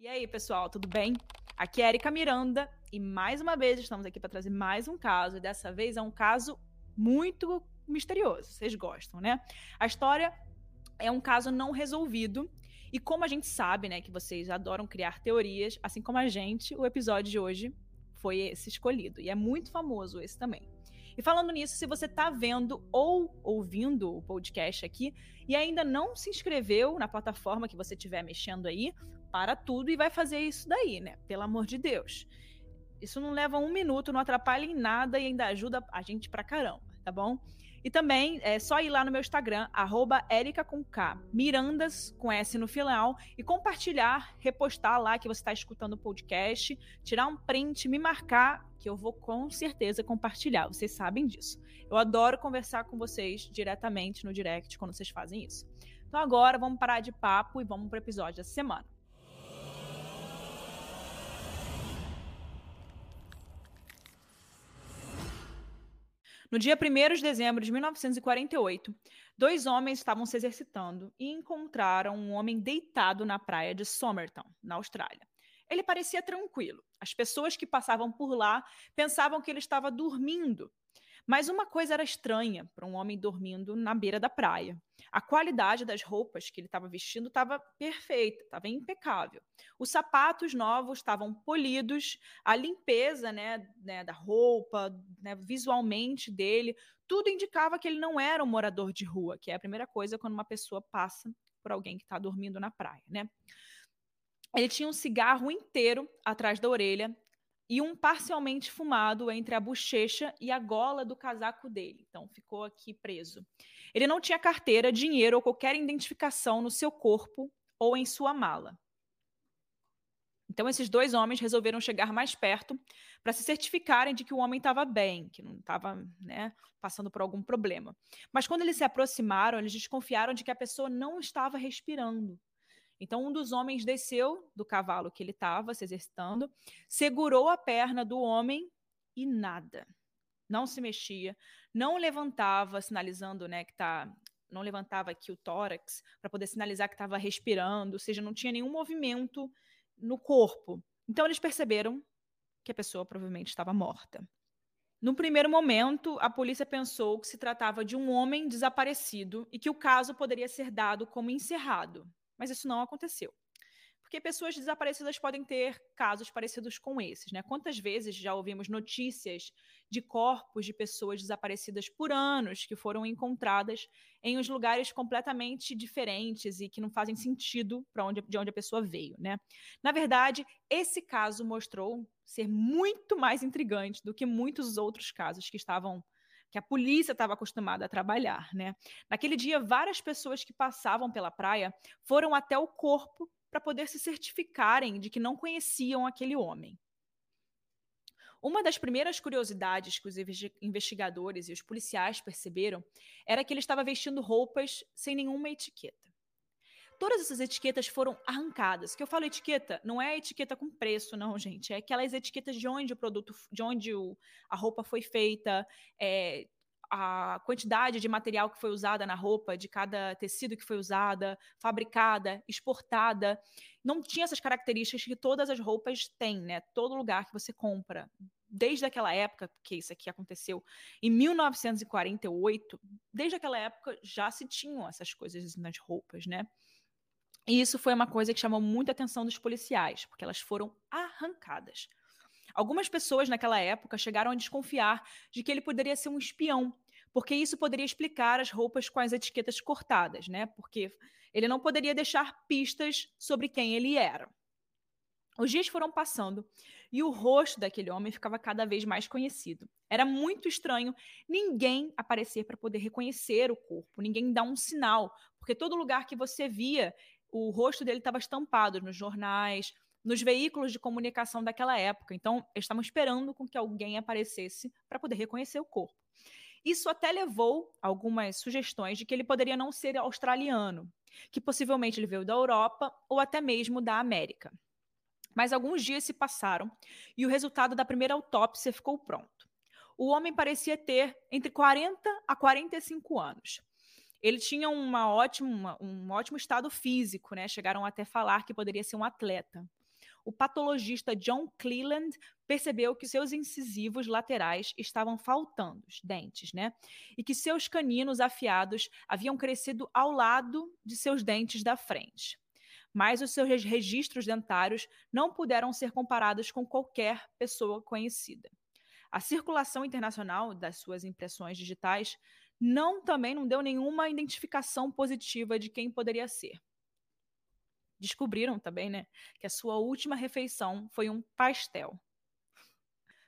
E aí, pessoal, tudo bem? Aqui é Erika Miranda e mais uma vez estamos aqui para trazer mais um caso. E dessa vez é um caso muito misterioso. Vocês gostam, né? A história é um caso não resolvido. E como a gente sabe, né, que vocês adoram criar teorias, assim como a gente, o episódio de hoje foi esse escolhido. E é muito famoso esse também. E falando nisso, se você está vendo ou ouvindo o podcast aqui e ainda não se inscreveu na plataforma que você estiver mexendo aí, para tudo e vai fazer isso daí, né? Pelo amor de Deus. Isso não leva um minuto, não atrapalha em nada e ainda ajuda a gente pra caramba, tá bom? E também é só ir lá no meu Instagram, arroba com K, Mirandas com S no final, e compartilhar, repostar lá que você está escutando o podcast, tirar um print, me marcar, que eu vou com certeza compartilhar. Vocês sabem disso. Eu adoro conversar com vocês diretamente no direct quando vocês fazem isso. Então agora vamos parar de papo e vamos para o episódio da semana. No dia 1 de dezembro de 1948, dois homens estavam se exercitando e encontraram um homem deitado na praia de Somerton, na Austrália. Ele parecia tranquilo. As pessoas que passavam por lá pensavam que ele estava dormindo mas uma coisa era estranha para um homem dormindo na beira da praia. A qualidade das roupas que ele estava vestindo estava perfeita, estava impecável. Os sapatos novos estavam polidos, a limpeza né, né da roupa, né, visualmente dele, tudo indicava que ele não era um morador de rua, que é a primeira coisa quando uma pessoa passa por alguém que está dormindo na praia, né? Ele tinha um cigarro inteiro atrás da orelha, e um parcialmente fumado entre a bochecha e a gola do casaco dele. Então ficou aqui preso. Ele não tinha carteira, dinheiro ou qualquer identificação no seu corpo ou em sua mala. Então esses dois homens resolveram chegar mais perto para se certificarem de que o homem estava bem, que não estava né, passando por algum problema. Mas quando eles se aproximaram, eles desconfiaram de que a pessoa não estava respirando. Então, um dos homens desceu do cavalo que ele estava se exercitando, segurou a perna do homem e nada. Não se mexia, não levantava, sinalizando né, que está não levantava aqui o tórax para poder sinalizar que estava respirando, ou seja, não tinha nenhum movimento no corpo. Então eles perceberam que a pessoa provavelmente estava morta. No primeiro momento, a polícia pensou que se tratava de um homem desaparecido e que o caso poderia ser dado como encerrado. Mas isso não aconteceu. Porque pessoas desaparecidas podem ter casos parecidos com esses, né? Quantas vezes já ouvimos notícias de corpos de pessoas desaparecidas por anos que foram encontradas em uns lugares completamente diferentes e que não fazem sentido para onde de onde a pessoa veio, né? Na verdade, esse caso mostrou ser muito mais intrigante do que muitos outros casos que estavam que a polícia estava acostumada a trabalhar, né? Naquele dia, várias pessoas que passavam pela praia foram até o corpo para poder se certificarem de que não conheciam aquele homem. Uma das primeiras curiosidades que os investigadores e os policiais perceberam era que ele estava vestindo roupas sem nenhuma etiqueta. Todas essas etiquetas foram arrancadas. Que eu falo etiqueta, não é etiqueta com preço, não, gente. É aquelas etiquetas de onde o produto, de onde o, a roupa foi feita, é, a quantidade de material que foi usada na roupa, de cada tecido que foi usada, fabricada, exportada. Não tinha essas características que todas as roupas têm, né? Todo lugar que você compra. Desde aquela época, que isso aqui aconteceu em 1948, desde aquela época já se tinham essas coisas nas roupas, né? E isso foi uma coisa que chamou muita atenção dos policiais, porque elas foram arrancadas. Algumas pessoas naquela época chegaram a desconfiar de que ele poderia ser um espião, porque isso poderia explicar as roupas com as etiquetas cortadas, né? Porque ele não poderia deixar pistas sobre quem ele era. Os dias foram passando e o rosto daquele homem ficava cada vez mais conhecido. Era muito estranho ninguém aparecer para poder reconhecer o corpo, ninguém dar um sinal, porque todo lugar que você via o rosto dele estava estampado nos jornais, nos veículos de comunicação daquela época. Então, eles estavam esperando com que alguém aparecesse para poder reconhecer o corpo. Isso até levou algumas sugestões de que ele poderia não ser australiano, que possivelmente ele veio da Europa ou até mesmo da América. Mas alguns dias se passaram e o resultado da primeira autópsia ficou pronto. O homem parecia ter entre 40 a 45 anos. Ele tinha uma ótima, um ótimo estado físico, né? Chegaram até falar que poderia ser um atleta. o patologista John Cleland percebeu que seus incisivos laterais estavam faltando, os dentes, né? E que seus caninos afiados haviam crescido ao lado de seus dentes da frente. Mas os seus registros dentários não puderam ser comparados com qualquer pessoa conhecida. A circulação internacional das suas impressões digitais não também não deu nenhuma identificação positiva de quem poderia ser. Descobriram também, né, que a sua última refeição foi um pastel.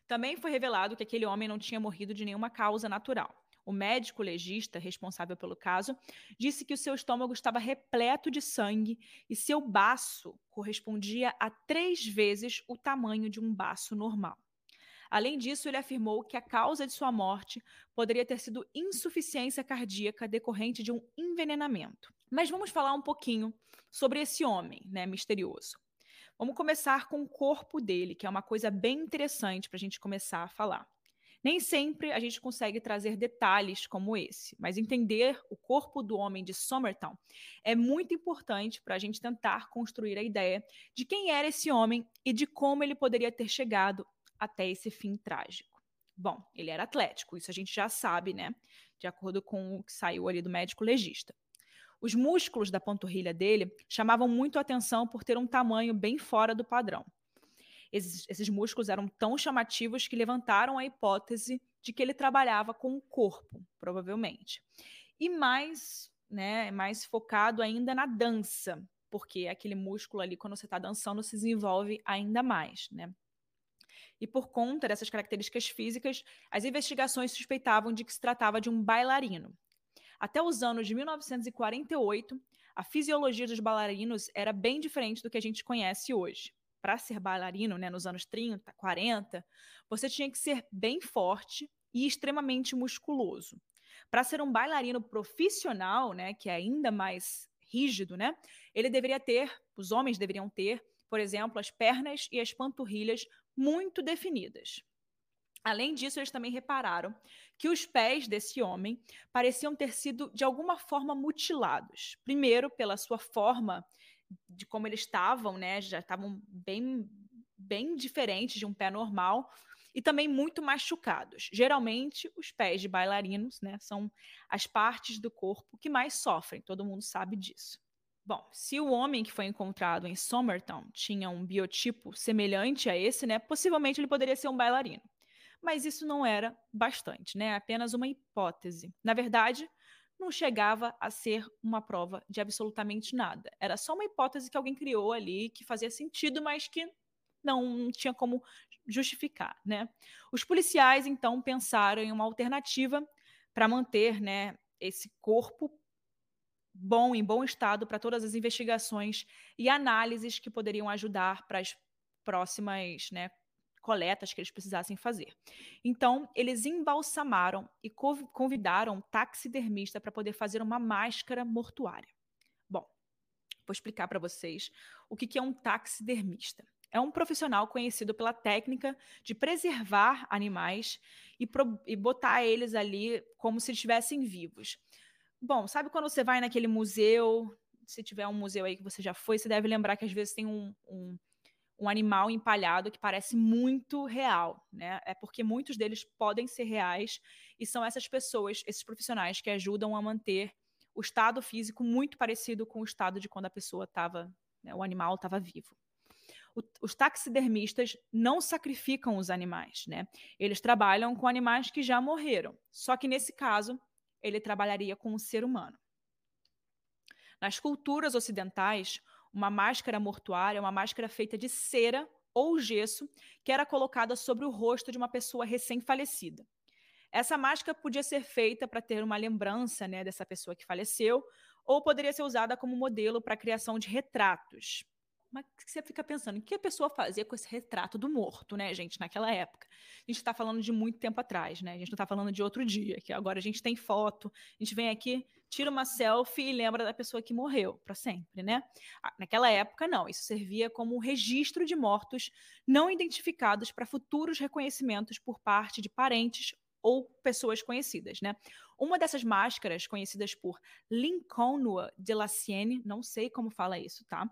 Também foi revelado que aquele homem não tinha morrido de nenhuma causa natural. O médico legista responsável pelo caso disse que o seu estômago estava repleto de sangue e seu baço correspondia a três vezes o tamanho de um baço normal. Além disso, ele afirmou que a causa de sua morte poderia ter sido insuficiência cardíaca decorrente de um envenenamento. Mas vamos falar um pouquinho sobre esse homem, né, misterioso. Vamos começar com o corpo dele, que é uma coisa bem interessante para a gente começar a falar. Nem sempre a gente consegue trazer detalhes como esse, mas entender o corpo do homem de Somertown é muito importante para a gente tentar construir a ideia de quem era esse homem e de como ele poderia ter chegado até esse fim trágico. Bom, ele era atlético, isso a gente já sabe, né? De acordo com o que saiu ali do médico legista. Os músculos da panturrilha dele chamavam muito a atenção por ter um tamanho bem fora do padrão. Esses, esses, músculos eram tão chamativos que levantaram a hipótese de que ele trabalhava com o corpo, provavelmente. E mais, né, mais focado ainda na dança, porque aquele músculo ali, quando você está dançando, se desenvolve ainda mais, né? E por conta dessas características físicas, as investigações suspeitavam de que se tratava de um bailarino. Até os anos de 1948, a fisiologia dos bailarinos era bem diferente do que a gente conhece hoje. Para ser bailarino, né, nos anos 30, 40, você tinha que ser bem forte e extremamente musculoso. Para ser um bailarino profissional, né, que é ainda mais rígido, né, ele deveria ter, os homens deveriam ter, por exemplo, as pernas e as panturrilhas muito definidas. Além disso, eles também repararam que os pés desse homem pareciam ter sido de alguma forma mutilados. Primeiro, pela sua forma de como eles estavam, né? Já estavam bem, bem diferentes de um pé normal e também muito machucados. Geralmente, os pés de bailarinos, né, são as partes do corpo que mais sofrem. Todo mundo sabe disso. Bom, se o homem que foi encontrado em Somertown tinha um biotipo semelhante a esse, né, possivelmente ele poderia ser um bailarino. Mas isso não era bastante, né? Apenas uma hipótese. Na verdade, não chegava a ser uma prova de absolutamente nada. Era só uma hipótese que alguém criou ali, que fazia sentido, mas que não tinha como justificar, né? Os policiais então pensaram em uma alternativa para manter, né, esse corpo bom, em bom estado para todas as investigações e análises que poderiam ajudar para as próximas né, coletas que eles precisassem fazer. Então, eles embalsamaram e convidaram um taxidermista para poder fazer uma máscara mortuária. Bom, vou explicar para vocês o que é um taxidermista. É um profissional conhecido pela técnica de preservar animais e, e botar eles ali como se estivessem vivos. Bom, sabe quando você vai naquele museu? Se tiver um museu aí que você já foi, você deve lembrar que às vezes tem um, um, um animal empalhado que parece muito real, né? É porque muitos deles podem ser reais e são essas pessoas, esses profissionais que ajudam a manter o estado físico muito parecido com o estado de quando a pessoa estava, né, o animal estava vivo. O, os taxidermistas não sacrificam os animais, né? Eles trabalham com animais que já morreram. Só que nesse caso, ele trabalharia com o ser humano. Nas culturas ocidentais, uma máscara mortuária é uma máscara feita de cera ou gesso que era colocada sobre o rosto de uma pessoa recém-falecida. Essa máscara podia ser feita para ter uma lembrança né, dessa pessoa que faleceu, ou poderia ser usada como modelo para a criação de retratos. Mas você fica pensando, o que a pessoa fazia com esse retrato do morto, né, gente, naquela época? A gente está falando de muito tempo atrás, né? A gente não está falando de outro dia, que agora a gente tem foto, a gente vem aqui, tira uma selfie e lembra da pessoa que morreu para sempre, né? Naquela época, não. Isso servia como um registro de mortos não identificados para futuros reconhecimentos por parte de parentes ou pessoas conhecidas, né? Uma dessas máscaras, conhecidas por Lincoln de la Sienne, não sei como fala isso, tá?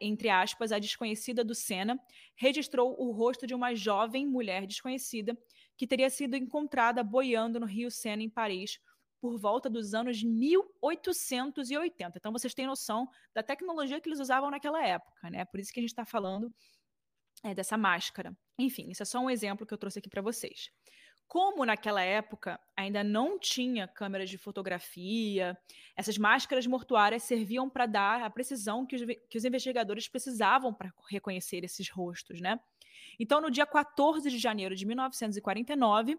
Entre aspas, a desconhecida do Senna, registrou o rosto de uma jovem mulher desconhecida que teria sido encontrada boiando no Rio Sena, em Paris, por volta dos anos 1880. Então vocês têm noção da tecnologia que eles usavam naquela época, né? Por isso que a gente está falando é, dessa máscara. Enfim, isso é só um exemplo que eu trouxe aqui para vocês. Como naquela época ainda não tinha câmeras de fotografia, essas máscaras mortuárias serviam para dar a precisão que os, que os investigadores precisavam para reconhecer esses rostos, né? Então, no dia 14 de janeiro de 1949,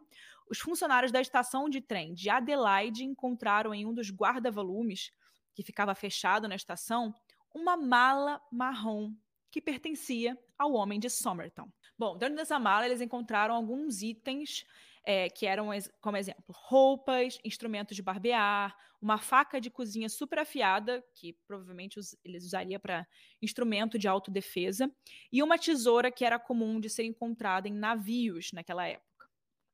os funcionários da estação de trem de Adelaide encontraram em um dos guarda-volumes, que ficava fechado na estação, uma mala marrom que pertencia ao homem de Somerton. Bom, dentro dessa mala eles encontraram alguns itens é, que eram, como exemplo, roupas, instrumentos de barbear, uma faca de cozinha super afiada, que provavelmente eles usariam para instrumento de autodefesa, e uma tesoura que era comum de ser encontrada em navios naquela época.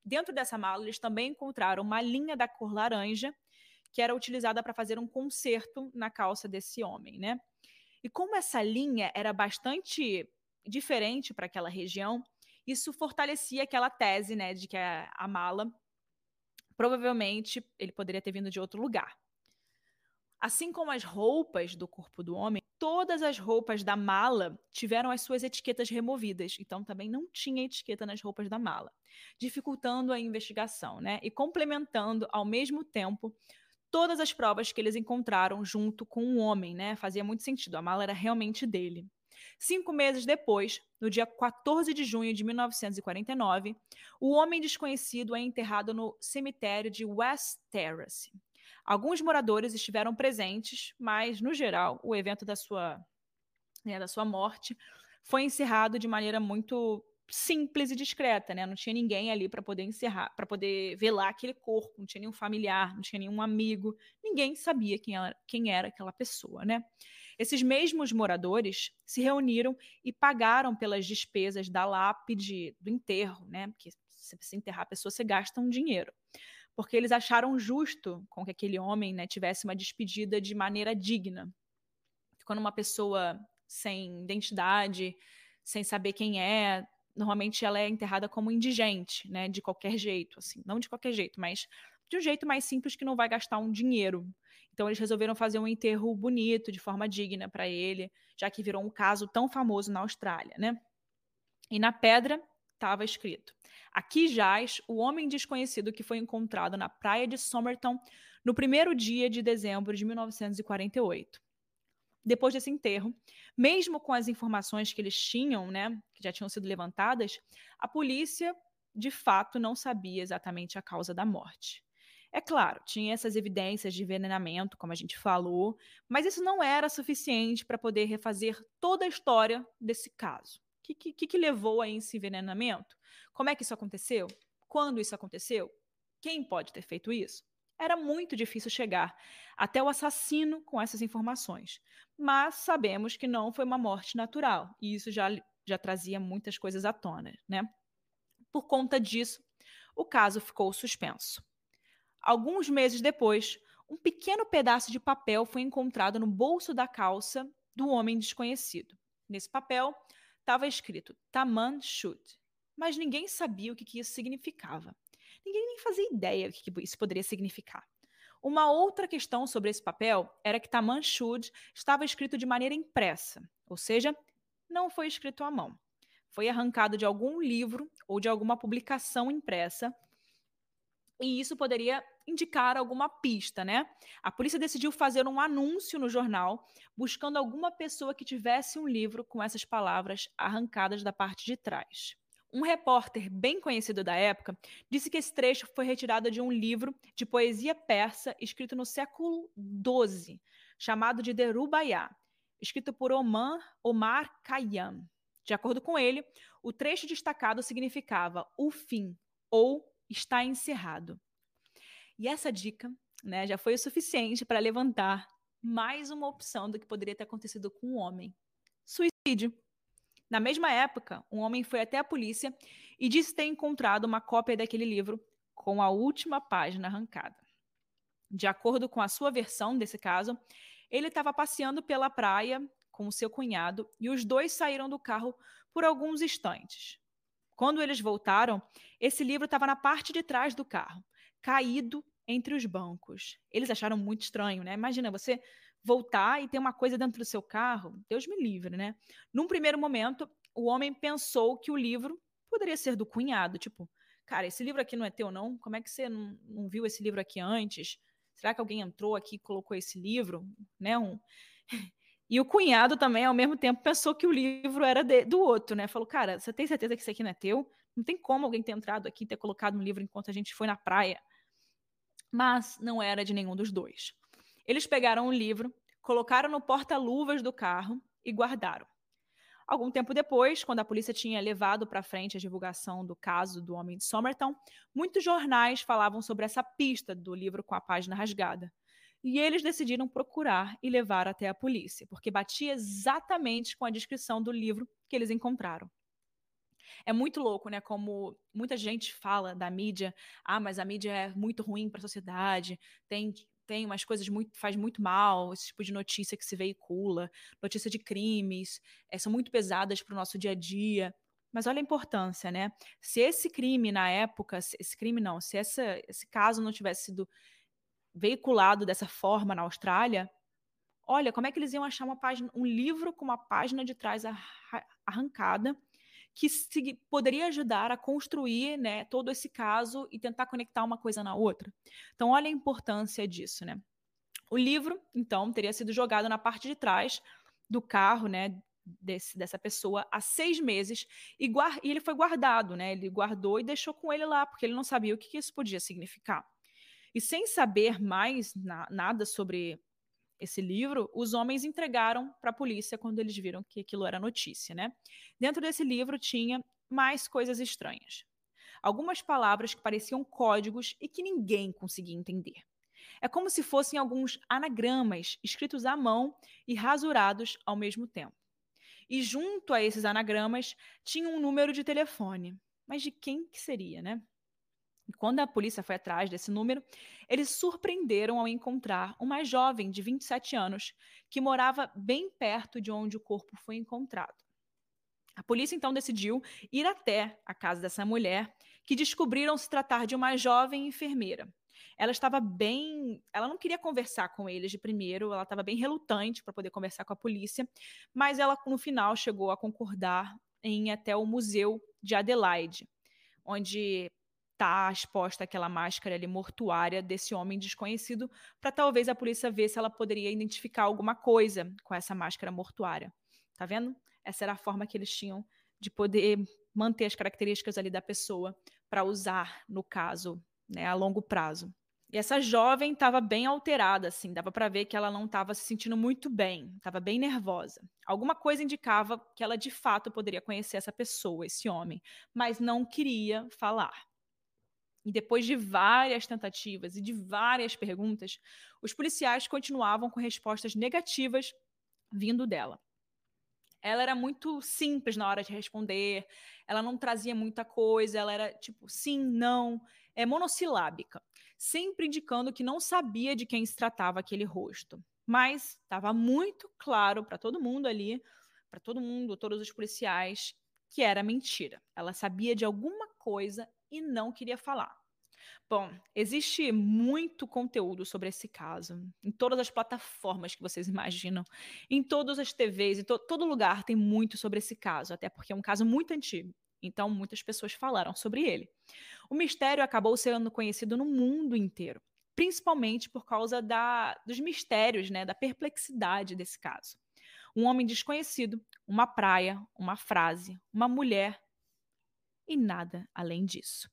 Dentro dessa mala, eles também encontraram uma linha da cor laranja, que era utilizada para fazer um conserto na calça desse homem, né? E como essa linha era bastante diferente para aquela região, isso fortalecia aquela tese, né, de que a, a mala provavelmente ele poderia ter vindo de outro lugar. Assim como as roupas do corpo do homem, todas as roupas da mala tiveram as suas etiquetas removidas, então também não tinha etiqueta nas roupas da mala, dificultando a investigação, né? E complementando ao mesmo tempo todas as provas que eles encontraram junto com o homem, né? Fazia muito sentido, a mala era realmente dele. Cinco meses depois, no dia 14 de junho de 1949, o homem desconhecido é enterrado no cemitério de West Terrace. Alguns moradores estiveram presentes, mas, no geral, o evento da sua, né, da sua morte foi encerrado de maneira muito simples e discreta, né? Não tinha ninguém ali para poder encerrar, para poder velar aquele corpo, não tinha nenhum familiar, não tinha nenhum amigo, ninguém sabia quem era, quem era aquela pessoa, né? Esses mesmos moradores se reuniram e pagaram pelas despesas da lápide, do enterro, né? Porque se você enterrar a pessoa, você gasta um dinheiro. Porque eles acharam justo com que aquele homem né, tivesse uma despedida de maneira digna. Quando uma pessoa sem identidade, sem saber quem é, normalmente ela é enterrada como indigente, né? De qualquer jeito, assim. Não de qualquer jeito, mas de um jeito mais simples que não vai gastar um dinheiro. Então eles resolveram fazer um enterro bonito, de forma digna para ele, já que virou um caso tão famoso na Austrália, né? E na pedra estava escrito: Aqui jaz o homem desconhecido que foi encontrado na praia de Somerton no primeiro dia de dezembro de 1948 depois desse enterro, mesmo com as informações que eles tinham, né, que já tinham sido levantadas, a polícia de fato não sabia exatamente a causa da morte. É claro, tinha essas evidências de envenenamento, como a gente falou, mas isso não era suficiente para poder refazer toda a história desse caso. O que, que, que levou a esse envenenamento? Como é que isso aconteceu? Quando isso aconteceu? Quem pode ter feito isso? Era muito difícil chegar até o assassino com essas informações, mas sabemos que não foi uma morte natural, e isso já, já trazia muitas coisas à tona, né? Por conta disso, o caso ficou suspenso. Alguns meses depois, um pequeno pedaço de papel foi encontrado no bolso da calça do homem desconhecido. Nesse papel estava escrito Taman Shud, mas ninguém sabia o que, que isso significava. Ninguém nem fazia ideia do que isso poderia significar. Uma outra questão sobre esse papel era que Taman Shud estava escrito de maneira impressa, ou seja, não foi escrito à mão. Foi arrancado de algum livro ou de alguma publicação impressa e isso poderia indicar alguma pista, né? A polícia decidiu fazer um anúncio no jornal buscando alguma pessoa que tivesse um livro com essas palavras arrancadas da parte de trás. Um repórter bem conhecido da época disse que esse trecho foi retirado de um livro de poesia persa escrito no século XII, chamado de Derubaiá, escrito por Omar, Omar Khayyam. De acordo com ele, o trecho destacado significava o fim ou está encerrado. E essa dica né, já foi o suficiente para levantar mais uma opção do que poderia ter acontecido com o homem: suicídio. Na mesma época, um homem foi até a polícia e disse ter encontrado uma cópia daquele livro com a última página arrancada. De acordo com a sua versão desse caso, ele estava passeando pela praia com o seu cunhado e os dois saíram do carro por alguns instantes. Quando eles voltaram, esse livro estava na parte de trás do carro, caído entre os bancos. Eles acharam muito estranho, né? Imagina você voltar e ter uma coisa dentro do seu carro. Deus me livre, né? Num primeiro momento, o homem pensou que o livro poderia ser do cunhado, tipo, cara, esse livro aqui não é teu, não? Como é que você não, não viu esse livro aqui antes? Será que alguém entrou aqui e colocou esse livro? Né? Um... E o cunhado também, ao mesmo tempo, pensou que o livro era de, do outro, né? Falou, cara, você tem certeza que isso aqui não é teu? Não tem como alguém ter entrado aqui e ter colocado um livro enquanto a gente foi na praia. Mas não era de nenhum dos dois. Eles pegaram o livro, colocaram no porta-luvas do carro e guardaram. Algum tempo depois, quando a polícia tinha levado para frente a divulgação do caso do homem de Somerton, muitos jornais falavam sobre essa pista do livro com a página rasgada. E eles decidiram procurar e levar até a polícia, porque batia exatamente com a descrição do livro que eles encontraram. É muito louco, né? Como muita gente fala da mídia, ah, mas a mídia é muito ruim para a sociedade, tem tem umas coisas muito faz muito mal, esse tipo de notícia que se veicula, notícia de crimes, é, são muito pesadas para o nosso dia a dia. Mas olha a importância, né? Se esse crime na época, esse crime não, se essa, esse caso não tivesse sido veiculado dessa forma na Austrália, olha como é que eles iam achar uma página, um livro com uma página de trás arrancada que se, poderia ajudar a construir né, todo esse caso e tentar conectar uma coisa na outra. Então, olha a importância disso. Né? O livro, então, teria sido jogado na parte de trás do carro, né, desse, dessa pessoa há seis meses e, e, ele foi guardado, né? Ele guardou e deixou com ele lá, porque ele não sabia o que, que isso podia significar. E sem saber mais na, nada sobre esse livro, os homens entregaram para a polícia quando eles viram que aquilo era notícia, né? Dentro desse livro tinha mais coisas estranhas. Algumas palavras que pareciam códigos e que ninguém conseguia entender. É como se fossem alguns anagramas escritos à mão e rasurados ao mesmo tempo. E junto a esses anagramas tinha um número de telefone. Mas de quem que seria, né? Quando a polícia foi atrás desse número, eles surpreenderam ao encontrar uma jovem de 27 anos que morava bem perto de onde o corpo foi encontrado. A polícia então decidiu ir até a casa dessa mulher, que descobriram se tratar de uma jovem enfermeira. Ela estava bem. Ela não queria conversar com eles de primeiro, ela estava bem relutante para poder conversar com a polícia, mas ela, no final, chegou a concordar em ir até o Museu de Adelaide, onde está exposta aquela máscara ali mortuária desse homem desconhecido, para talvez a polícia ver se ela poderia identificar alguma coisa com essa máscara mortuária. Tá vendo? Essa era a forma que eles tinham de poder manter as características ali da pessoa para usar no caso, né, a longo prazo. E essa jovem estava bem alterada, assim, dava para ver que ela não estava se sentindo muito bem, estava bem nervosa. Alguma coisa indicava que ela de fato poderia conhecer essa pessoa, esse homem, mas não queria falar. E depois de várias tentativas e de várias perguntas, os policiais continuavam com respostas negativas vindo dela. Ela era muito simples na hora de responder, ela não trazia muita coisa, ela era tipo sim, não, é monossilábica, sempre indicando que não sabia de quem se tratava aquele rosto. Mas estava muito claro para todo mundo ali, para todo mundo, todos os policiais, que era mentira. Ela sabia de alguma coisa e não queria falar. Bom, existe muito conteúdo sobre esse caso, em todas as plataformas que vocês imaginam, em todas as TVs, em to todo lugar tem muito sobre esse caso, até porque é um caso muito antigo. Então, muitas pessoas falaram sobre ele. O mistério acabou sendo conhecido no mundo inteiro, principalmente por causa da, dos mistérios, né, da perplexidade desse caso. Um homem desconhecido, uma praia, uma frase, uma mulher e nada além disso.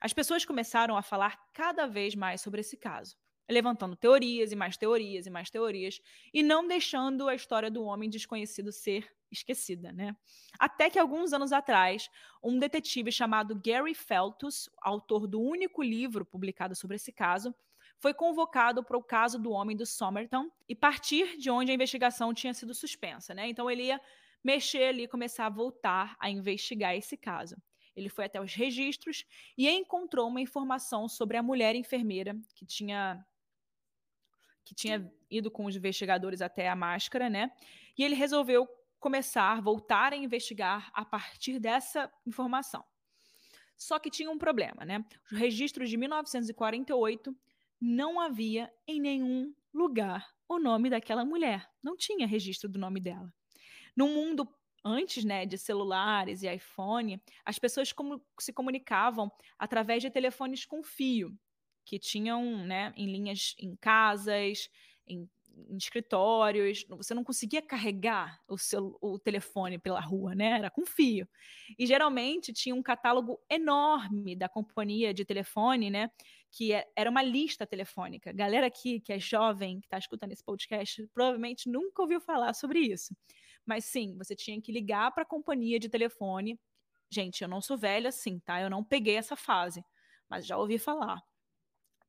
As pessoas começaram a falar cada vez mais sobre esse caso, levantando teorias e mais teorias e mais teorias, e não deixando a história do homem desconhecido ser esquecida, né? Até que alguns anos atrás, um detetive chamado Gary Feltus, autor do único livro publicado sobre esse caso, foi convocado para o caso do homem do Somerton e partir de onde a investigação tinha sido suspensa, né? Então ele ia mexer ali, começar a voltar a investigar esse caso. Ele foi até os registros e encontrou uma informação sobre a mulher enfermeira que tinha que tinha ido com os investigadores até a máscara, né? E ele resolveu começar, voltar a investigar a partir dessa informação. Só que tinha um problema, né? Os registros de 1948 não havia em nenhum lugar o nome daquela mulher. Não tinha registro do nome dela. No mundo antes, né, de celulares e iPhone, as pessoas como, se comunicavam através de telefones com fio, que tinham, né, em linhas em casas, em em escritórios, você não conseguia carregar o seu o telefone pela rua, né? Era com fio. E geralmente tinha um catálogo enorme da companhia de telefone, né? Que é, era uma lista telefônica. Galera aqui que é jovem, que está escutando esse podcast, provavelmente nunca ouviu falar sobre isso. Mas sim, você tinha que ligar para a companhia de telefone. Gente, eu não sou velha assim, tá? Eu não peguei essa fase, mas já ouvi falar.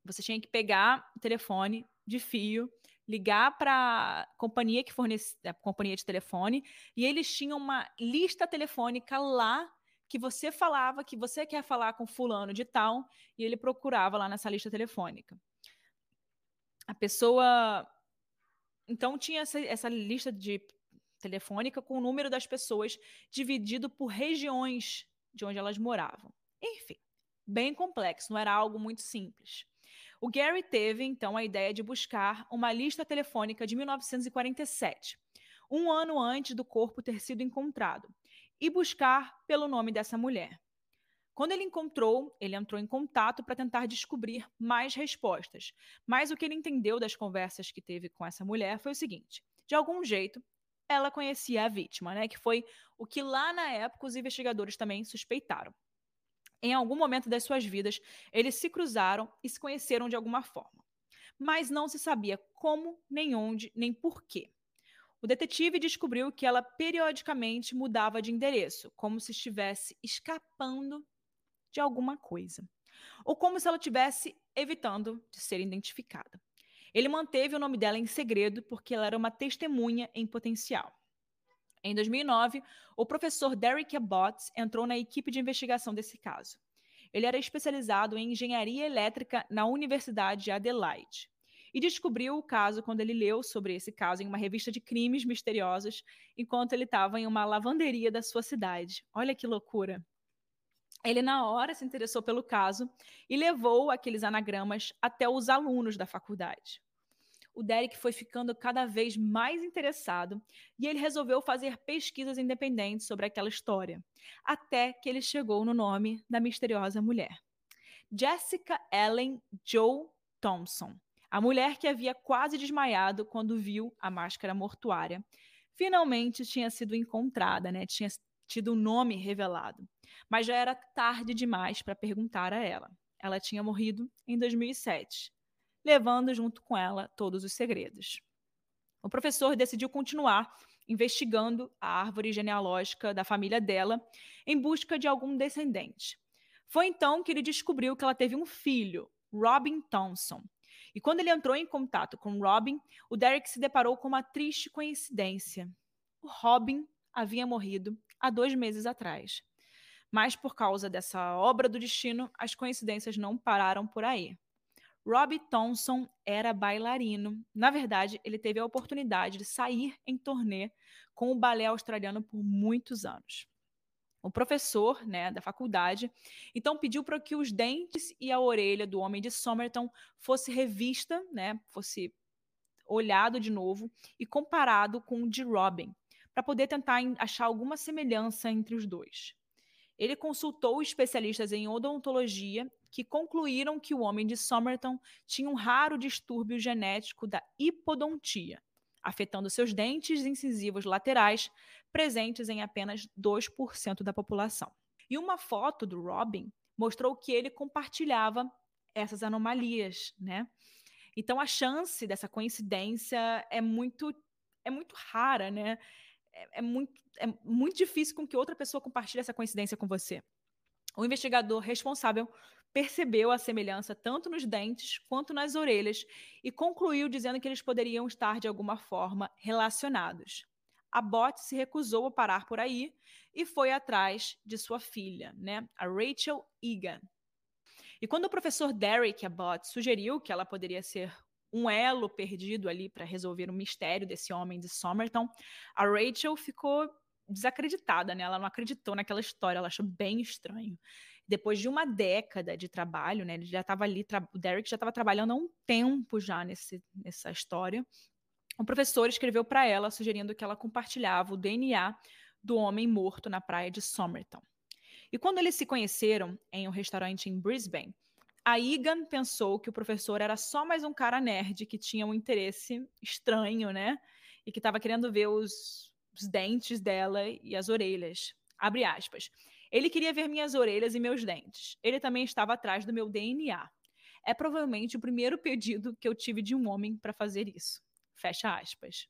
Você tinha que pegar o telefone de fio ligar para a companhia que fornece a companhia de telefone e eles tinham uma lista telefônica lá que você falava que você quer falar com fulano de tal e ele procurava lá nessa lista telefônica. A pessoa então tinha essa, essa lista de telefônica com o número das pessoas dividido por regiões de onde elas moravam. Enfim, bem complexo, não era algo muito simples. O Gary teve, então, a ideia de buscar uma lista telefônica de 1947, um ano antes do corpo ter sido encontrado, e buscar pelo nome dessa mulher. Quando ele encontrou, ele entrou em contato para tentar descobrir mais respostas. Mas o que ele entendeu das conversas que teve com essa mulher foi o seguinte: de algum jeito, ela conhecia a vítima, né? Que foi o que lá na época os investigadores também suspeitaram em algum momento das suas vidas, eles se cruzaram e se conheceram de alguma forma. Mas não se sabia como, nem onde, nem porquê. O detetive descobriu que ela periodicamente mudava de endereço, como se estivesse escapando de alguma coisa, ou como se ela estivesse evitando de ser identificada. Ele manteve o nome dela em segredo porque ela era uma testemunha em potencial. Em 2009, o professor Derek Abbott entrou na equipe de investigação desse caso. Ele era especializado em engenharia elétrica na Universidade de Adelaide e descobriu o caso quando ele leu sobre esse caso em uma revista de crimes misteriosos enquanto ele estava em uma lavanderia da sua cidade. Olha que loucura! Ele, na hora, se interessou pelo caso e levou aqueles anagramas até os alunos da faculdade o Derek foi ficando cada vez mais interessado e ele resolveu fazer pesquisas independentes sobre aquela história, até que ele chegou no nome da misteriosa mulher. Jessica Ellen Joe Thompson, a mulher que havia quase desmaiado quando viu a máscara mortuária, finalmente tinha sido encontrada, né? Tinha tido o um nome revelado, mas já era tarde demais para perguntar a ela. Ela tinha morrido em 2007 levando junto com ela todos os segredos. O professor decidiu continuar investigando a árvore genealógica da família dela em busca de algum descendente. Foi então que ele descobriu que ela teve um filho, Robin Thompson. E quando ele entrou em contato com Robin, o Derek se deparou com uma triste coincidência. O Robin havia morrido há dois meses atrás. Mas por causa dessa obra do destino, as coincidências não pararam por aí. Robbie Thompson era bailarino. Na verdade, ele teve a oportunidade de sair em turnê com o balé australiano por muitos anos. O professor né, da faculdade então pediu para que os dentes e a orelha do homem de Somerton fosse revista, né, fosse olhado de novo e comparado com o de Robin, para poder tentar achar alguma semelhança entre os dois. Ele consultou especialistas em odontologia que concluíram que o homem de Somerton tinha um raro distúrbio genético da hipodontia, afetando seus dentes incisivos laterais, presentes em apenas 2% da população. E uma foto do Robin mostrou que ele compartilhava essas anomalias, né? Então a chance dessa coincidência é muito é muito rara, né? É, é, muito, é muito difícil com que outra pessoa compartilhe essa coincidência com você. O investigador responsável percebeu a semelhança tanto nos dentes quanto nas orelhas e concluiu dizendo que eles poderiam estar de alguma forma relacionados. Abbott se recusou a parar por aí e foi atrás de sua filha, né, a Rachel Egan. E quando o professor Derek Abbott sugeriu que ela poderia ser um elo perdido ali para resolver o mistério desse homem de Somerton, a Rachel ficou desacreditada, né? Ela não acreditou naquela história, ela achou bem estranho. Depois de uma década de trabalho, né? Ele já estava ali, o Derek já estava trabalhando há um tempo já nesse, nessa história. O professor escreveu para ela sugerindo que ela compartilhava o DNA do homem morto na praia de Somerton. E quando eles se conheceram em um restaurante em Brisbane, a Egan pensou que o professor era só mais um cara nerd que tinha um interesse estranho, né? E que estava querendo ver os, os dentes dela e as orelhas. Abre aspas. Ele queria ver minhas orelhas e meus dentes. Ele também estava atrás do meu DNA. É provavelmente o primeiro pedido que eu tive de um homem para fazer isso. Fecha aspas.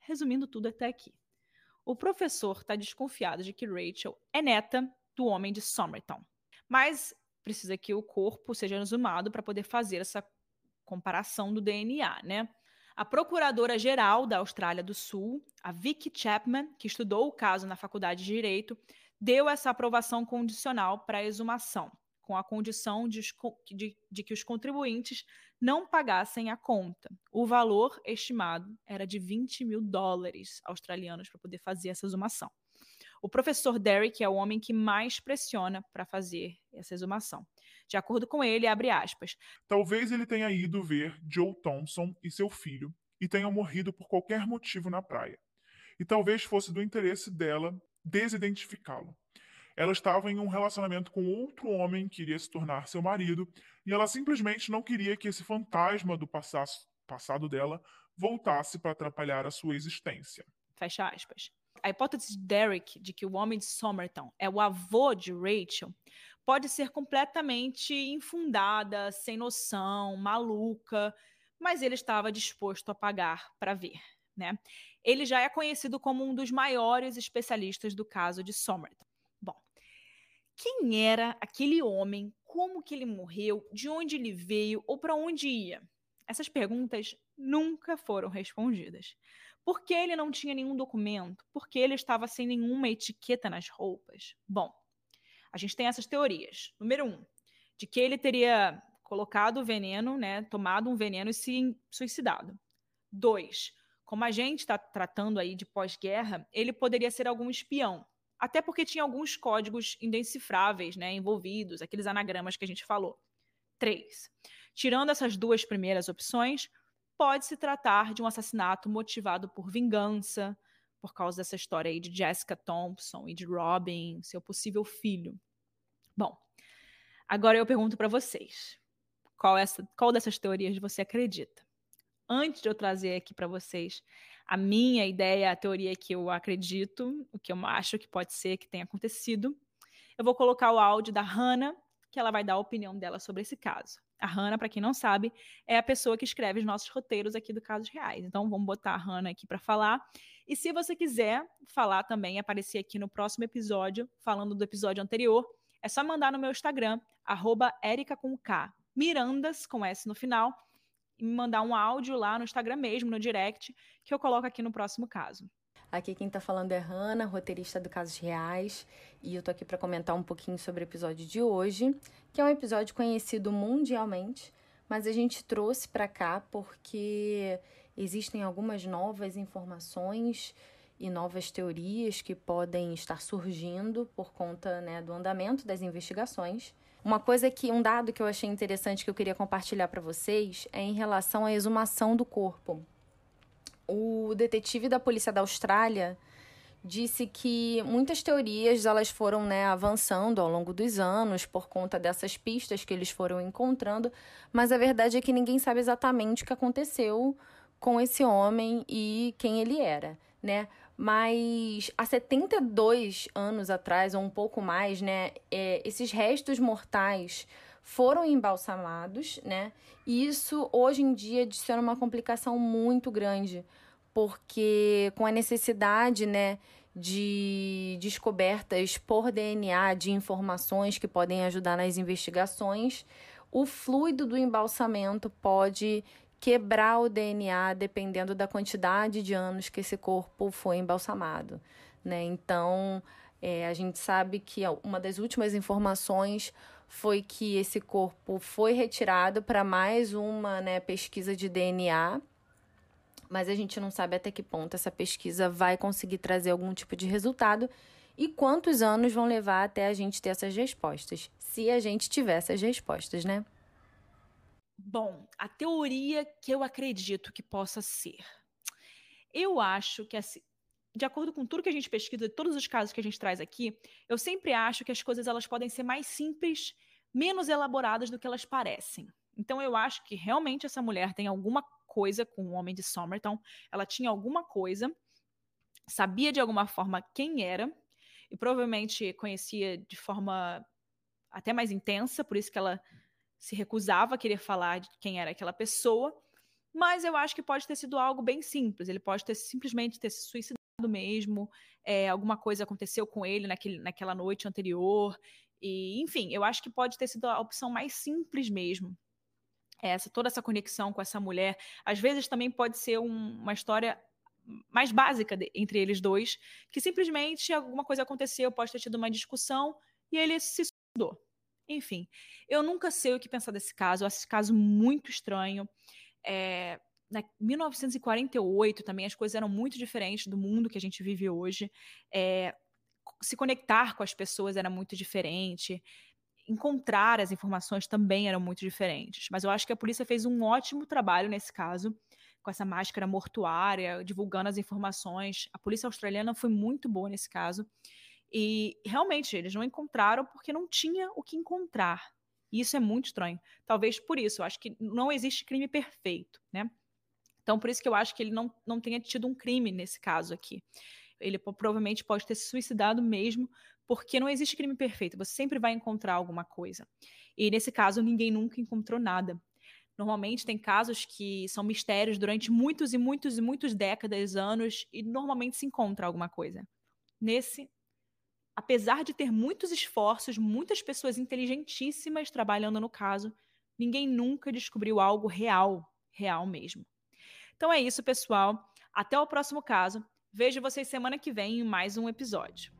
Resumindo tudo até aqui. O professor está desconfiado de que Rachel é neta do homem de Somerton. Mas precisa que o corpo seja exumado para poder fazer essa comparação do DNA, né? A procuradora-geral da Austrália do Sul, a Vicky Chapman, que estudou o caso na Faculdade de Direito, deu essa aprovação condicional para a exumação, com a condição de, de, de, que os contribuintes não pagassem a conta. O valor estimado era de 20 mil dólares australianos para poder fazer essa exumação. O professor Derrick é o homem que mais pressiona para fazer essa exumação. De acordo com ele, abre aspas. Talvez ele tenha ido ver Joe Thompson e seu filho e tenham morrido por qualquer motivo na praia. E talvez fosse do interesse dela desidentificá-lo. Ela estava em um relacionamento com outro homem que iria se tornar seu marido, e ela simplesmente não queria que esse fantasma do passado dela voltasse para atrapalhar a sua existência. Fecha aspas a hipótese de Derek de que o homem de Somerton é o avô de Rachel pode ser completamente infundada, sem noção, maluca, mas ele estava disposto a pagar para ver. Né? Ele já é conhecido como um dos maiores especialistas do caso de Somerton. Bom, quem era aquele homem? Como que ele morreu? De onde ele veio ou para onde ia? Essas perguntas nunca foram respondidas. Por que ele não tinha nenhum documento? Por que ele estava sem nenhuma etiqueta nas roupas? Bom, a gente tem essas teorias. Número um, de que ele teria colocado o veneno, né, tomado um veneno e se suicidado. Dois, como a gente está tratando aí de pós-guerra, ele poderia ser algum espião. Até porque tinha alguns códigos indecifráveis né, envolvidos, aqueles anagramas que a gente falou. Três, tirando essas duas primeiras opções, pode se tratar de um assassinato motivado por vingança, por causa dessa história aí de Jessica Thompson e de Robin, seu possível filho. Bom, agora eu pergunto para vocês, qual, essa, qual dessas teorias você acredita? Antes de eu trazer aqui para vocês a minha ideia, a teoria que eu acredito, o que eu acho que pode ser que tenha acontecido, eu vou colocar o áudio da Hannah, que ela vai dar a opinião dela sobre esse caso. A Hannah, para quem não sabe, é a pessoa que escreve os nossos roteiros aqui do Casos Reais. Então, vamos botar a Hannah aqui para falar. E se você quiser falar também, aparecer aqui no próximo episódio, falando do episódio anterior, é só mandar no meu Instagram, arroba com K, Mirandas, com S no final, e me mandar um áudio lá no Instagram mesmo, no direct, que eu coloco aqui no próximo caso. Aqui quem tá falando é Hanna, roteirista do Casos Reais, e eu tô aqui para comentar um pouquinho sobre o episódio de hoje, que é um episódio conhecido mundialmente, mas a gente trouxe para cá porque existem algumas novas informações e novas teorias que podem estar surgindo por conta né, do andamento das investigações. Uma coisa que um dado que eu achei interessante que eu queria compartilhar para vocês é em relação à exumação do corpo o detetive da polícia da Austrália disse que muitas teorias elas foram né, avançando ao longo dos anos por conta dessas pistas que eles foram encontrando, mas a verdade é que ninguém sabe exatamente o que aconteceu com esse homem e quem ele era, né? Mas há 72 anos atrás, ou um pouco mais, né, é, esses restos mortais foram embalsamados, né? E isso hoje em dia adiciona uma complicação muito grande, porque com a necessidade, né, de descobertas por DNA de informações que podem ajudar nas investigações, o fluido do embalsamento pode quebrar o DNA dependendo da quantidade de anos que esse corpo foi embalsamado, né? Então, É, a gente sabe que uma das últimas informações foi que esse corpo foi retirado para mais uma né, pesquisa de DNA, mas a gente não sabe até que ponto essa pesquisa vai conseguir trazer algum tipo de resultado e quantos anos vão levar até a gente ter essas respostas, se a gente tiver essas respostas, né? Bom, a teoria que eu acredito que possa ser. Eu acho que, assim, de acordo com tudo que a gente pesquisa, todos os casos que a gente traz aqui, eu sempre acho que as coisas elas podem ser mais simples, menos elaboradas do que elas parecem. Então eu acho que realmente essa mulher tem alguma coisa com o homem de Somerton, ela tinha alguma coisa, sabia de alguma forma quem era e provavelmente conhecia de forma até mais intensa, por isso que ela se recusava a querer falar de quem era aquela pessoa, mas eu acho que pode ter sido algo bem simples. Ele pode ter simplesmente ter se suicidado mesmo, é, alguma coisa aconteceu com ele naquele, naquela noite anterior, e enfim, eu acho que pode ter sido a opção mais simples mesmo. Essa toda essa conexão com essa mulher, às vezes também pode ser um, uma história mais básica de, entre eles dois, que simplesmente alguma coisa aconteceu, pode ter tido uma discussão e ele se suicidou. Enfim, eu nunca sei o que pensar desse caso. Eu acho esse caso muito estranho. É, na 1948 também as coisas eram muito diferentes do mundo que a gente vive hoje. É, se conectar com as pessoas era muito diferente. Encontrar as informações também eram muito diferentes. Mas eu acho que a polícia fez um ótimo trabalho nesse caso, com essa máscara mortuária, divulgando as informações. A polícia australiana foi muito boa nesse caso. E realmente eles não encontraram porque não tinha o que encontrar. E isso é muito estranho. Talvez por isso, eu acho que não existe crime perfeito, né? Então, por isso que eu acho que ele não, não tenha tido um crime nesse caso aqui. Ele provavelmente pode ter se suicidado mesmo, porque não existe crime perfeito. Você sempre vai encontrar alguma coisa. E nesse caso, ninguém nunca encontrou nada. Normalmente tem casos que são mistérios durante muitos e muitos e muitos décadas, anos, e normalmente se encontra alguma coisa. Nesse, apesar de ter muitos esforços, muitas pessoas inteligentíssimas trabalhando no caso, ninguém nunca descobriu algo real, real mesmo. Então é isso, pessoal. Até o próximo caso. Vejo vocês semana que vem em mais um episódio.